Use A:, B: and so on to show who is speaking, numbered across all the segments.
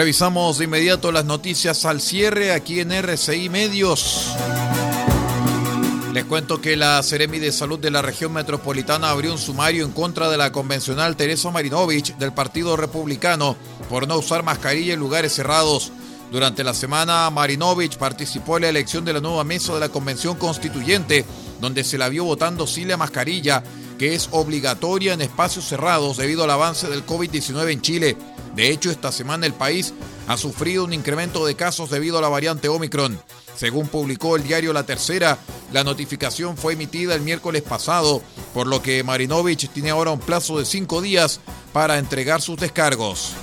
A: Revisamos de inmediato las noticias al cierre aquí en RCI Medios. Les cuento que la Seremi de Salud de la región metropolitana abrió un sumario en contra de la convencional Teresa Marinovich del Partido Republicano por no usar mascarilla en lugares cerrados. Durante la semana, Marinovich participó en la elección de la nueva mesa de la Convención Constituyente, donde se la vio votando sin la mascarilla, que es obligatoria en espacios cerrados debido al avance del COVID-19 en Chile. De hecho, esta semana el país ha sufrido un incremento de casos debido a la variante Omicron. Según publicó el diario La Tercera, la notificación fue emitida el miércoles pasado, por lo que Marinovich tiene ahora un plazo de cinco días para entregar sus descargos.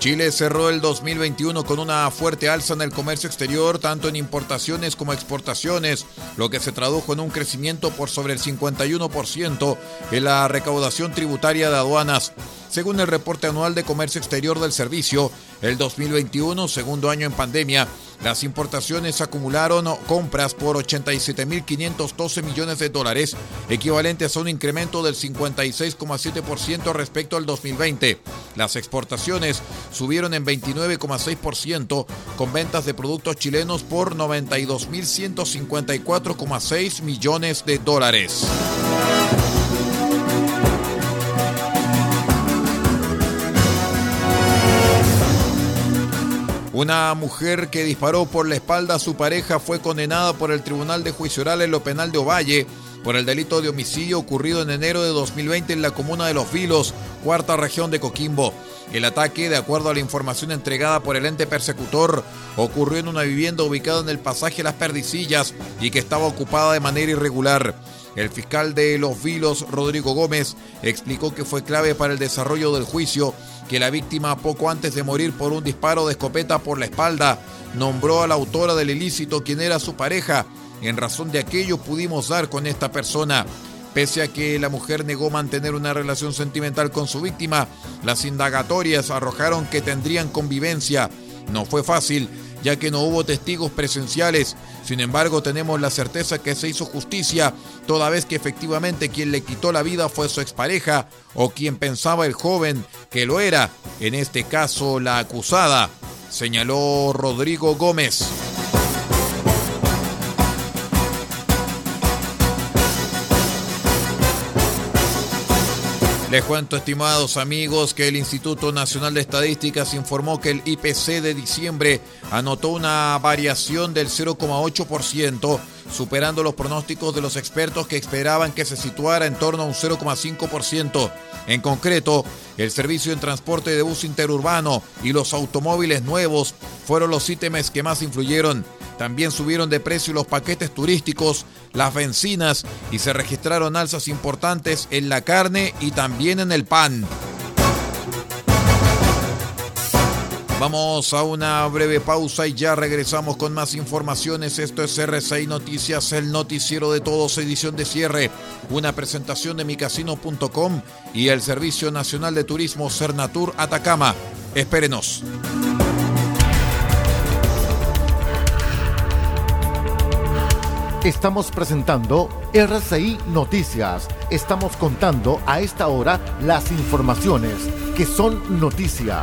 A: Chile cerró el 2021 con una fuerte alza en el comercio exterior, tanto en importaciones como exportaciones, lo que se tradujo en un crecimiento por sobre el 51% en la recaudación tributaria de aduanas. Según el reporte anual de comercio exterior del servicio, el 2021, segundo año en pandemia, las importaciones acumularon compras por 87.512 millones de dólares, equivalentes a un incremento del 56,7% respecto al 2020. Las exportaciones subieron en 29,6% con ventas de productos chilenos por 92.154,6 millones de dólares. Una mujer que disparó por la espalda a su pareja fue condenada por el Tribunal de Juicio Oral en lo Penal de Ovalle por el delito de homicidio ocurrido en enero de 2020 en la comuna de Los Vilos, cuarta región de Coquimbo. El ataque, de acuerdo a la información entregada por el ente persecutor, ocurrió en una vivienda ubicada en el pasaje Las Perdicillas y que estaba ocupada de manera irregular. El fiscal de Los Vilos, Rodrigo Gómez, explicó que fue clave para el desarrollo del juicio que la víctima, poco antes de morir por un disparo de escopeta por la espalda, nombró a la autora del ilícito, quien era su pareja. En razón de aquello pudimos dar con esta persona. Pese a que la mujer negó mantener una relación sentimental con su víctima, las indagatorias arrojaron que tendrían convivencia. No fue fácil, ya que no hubo testigos presenciales. Sin embargo, tenemos la certeza que se hizo justicia, toda vez que efectivamente quien le quitó la vida fue su expareja o quien pensaba el joven que lo era, en este caso la acusada, señaló Rodrigo Gómez. Les cuento, estimados amigos, que el Instituto Nacional de Estadísticas informó que el IPC de diciembre anotó una variación del 0,8%, superando los pronósticos de los expertos que esperaban que se situara en torno a un 0,5%. En concreto, el servicio en transporte de bus interurbano y los automóviles nuevos fueron los ítems que más influyeron. También subieron de precio los paquetes turísticos, las bencinas y se registraron alzas importantes en la carne y también en el pan. Vamos a una breve pausa y ya regresamos con más informaciones. Esto es RCI Noticias, el noticiero de todos, edición de cierre. Una presentación de micasino.com y el Servicio Nacional de Turismo Cernatur Atacama. Espérenos.
B: Estamos presentando RCI Noticias. Estamos contando a esta hora las informaciones que son noticia.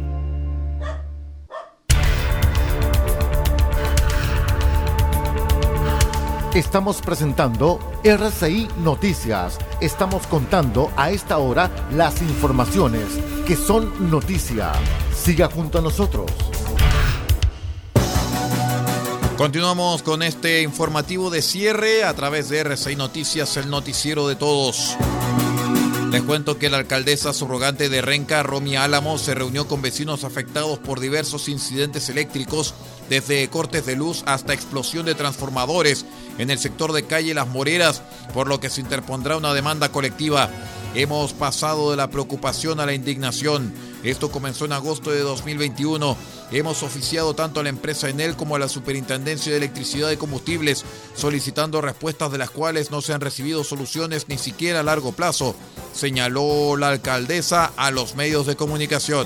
B: Estamos presentando RCI Noticias. Estamos contando a esta hora las informaciones que son noticia. Siga junto a nosotros.
A: Continuamos con este informativo de cierre a través de RCI Noticias, el noticiero de todos. Les cuento que la alcaldesa subrogante de Renca, Romy Álamo, se reunió con vecinos afectados por diversos incidentes eléctricos, desde cortes de luz hasta explosión de transformadores en el sector de calle Las Moreras, por lo que se interpondrá una demanda colectiva. Hemos pasado de la preocupación a la indignación. Esto comenzó en agosto de 2021. Hemos oficiado tanto a la empresa Enel como a la Superintendencia de Electricidad y Combustibles, solicitando respuestas de las cuales no se han recibido soluciones ni siquiera a largo plazo, señaló la alcaldesa a los medios de comunicación.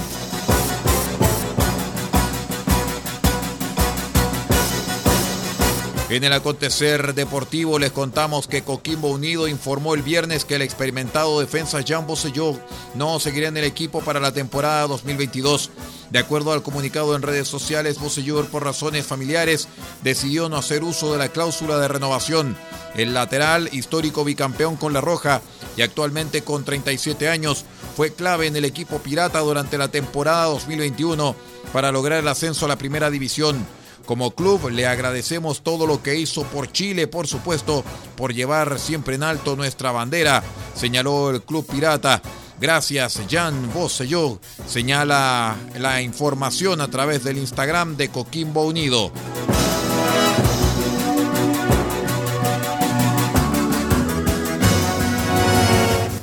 A: En el acontecer deportivo les contamos que Coquimbo Unido informó el viernes que el experimentado defensa Jean Bosselló no seguirá en el equipo para la temporada 2022. De acuerdo al comunicado en redes sociales, Bosselló por razones familiares decidió no hacer uso de la cláusula de renovación. El lateral, histórico bicampeón con la Roja y actualmente con 37 años, fue clave en el equipo pirata durante la temporada 2021 para lograr el ascenso a la primera división. Como club le agradecemos todo lo que hizo por Chile, por supuesto, por llevar siempre en alto nuestra bandera, señaló el club pirata. Gracias, Jan Bosselló, señala la información a través del Instagram de Coquimbo Unido.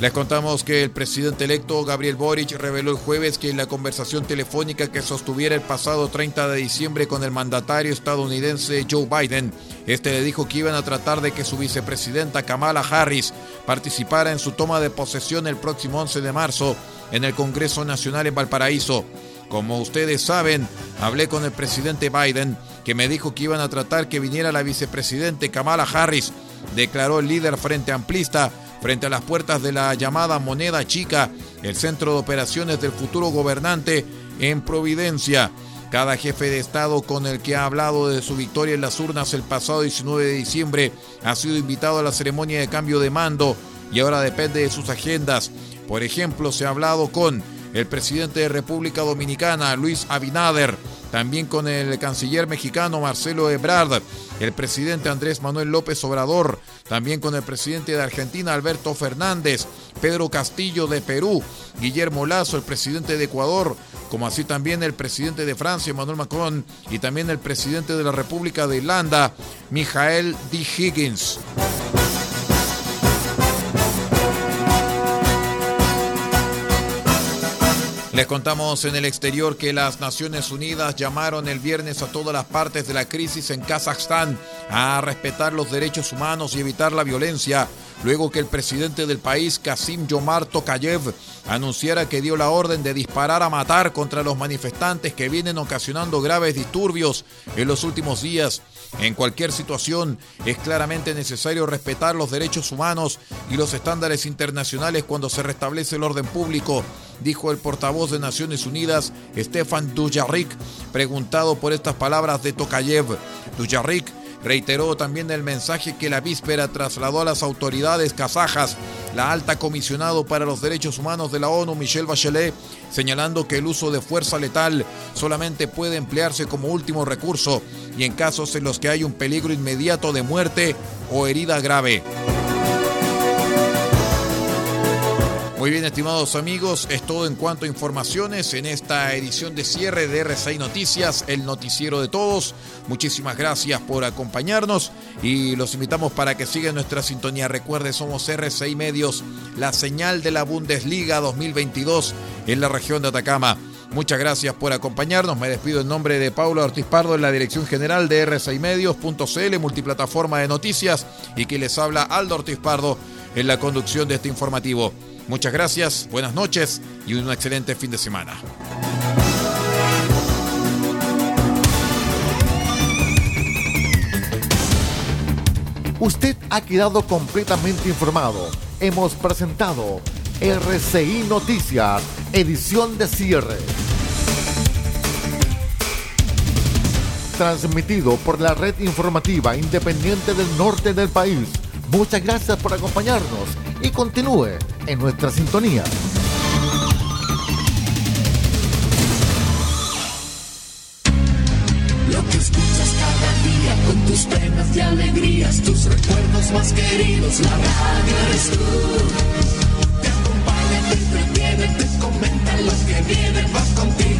A: Les contamos que el presidente electo Gabriel Boric reveló el jueves que en la conversación telefónica que sostuviera el pasado 30 de diciembre con el mandatario estadounidense Joe Biden, este le dijo que iban a tratar de que su vicepresidenta Kamala Harris participara en su toma de posesión el próximo 11 de marzo en el Congreso Nacional en Valparaíso. Como ustedes saben, hablé con el presidente Biden, que me dijo que iban a tratar que viniera la vicepresidente Kamala Harris, declaró el líder frente amplista frente a las puertas de la llamada Moneda Chica, el centro de operaciones del futuro gobernante en Providencia. Cada jefe de Estado con el que ha hablado de su victoria en las urnas el pasado 19 de diciembre ha sido invitado a la ceremonia de cambio de mando y ahora depende de sus agendas. Por ejemplo, se ha hablado con el presidente de República Dominicana, Luis Abinader, también con el canciller mexicano Marcelo Ebrard, el presidente Andrés Manuel López Obrador, también con el presidente de Argentina Alberto Fernández, Pedro Castillo de Perú, Guillermo Lazo, el presidente de Ecuador, como así también el presidente de Francia, Emmanuel Macron, y también el presidente de la República de Irlanda, Michael D. Higgins. Les contamos en el exterior que las Naciones Unidas llamaron el viernes a todas las partes de la crisis en Kazajstán a respetar los derechos humanos y evitar la violencia luego que el presidente del país, Kasim Yomar Tokayev, anunciara que dio la orden de disparar a matar contra los manifestantes que vienen ocasionando graves disturbios en los últimos días. En cualquier situación es claramente necesario respetar los derechos humanos y los estándares internacionales cuando se restablece el orden público, dijo el portavoz de Naciones Unidas, Stefan Dujarric, preguntado por estas palabras de Tokayev. Dujarric reiteró también el mensaje que la víspera trasladó a las autoridades kazajas la alta comisionado para los derechos humanos de la ONU, Michelle Bachelet, señalando que el uso de fuerza letal solamente puede emplearse como último recurso y en casos en los que hay un peligro inmediato de muerte o herida grave. Muy bien, estimados amigos, es todo en cuanto a informaciones en esta edición de cierre de R6 Noticias, el noticiero de todos. Muchísimas gracias por acompañarnos y los invitamos para que sigan nuestra sintonía. Recuerde, somos R6 Medios, la señal de la Bundesliga 2022 en la región de Atacama. Muchas gracias por acompañarnos. Me despido en nombre de Paula Ortiz Pardo en la dirección general de R6 Medios.cl, multiplataforma de noticias, y que les habla Aldo Ortiz Pardo en la conducción de este informativo. Muchas gracias, buenas noches y un excelente fin de semana.
B: Usted ha quedado completamente informado. Hemos presentado RCI Noticias, edición de cierre. Transmitido por la red informativa independiente del norte del país. Muchas gracias por acompañarnos y continúe en nuestra sintonía.
C: Lo que escuchas cada día con tus penas y alegrías, tus recuerdos más queridos, la radio eres tú. Te acompaña, te entretiene, te comenta lo que viene, vas contigo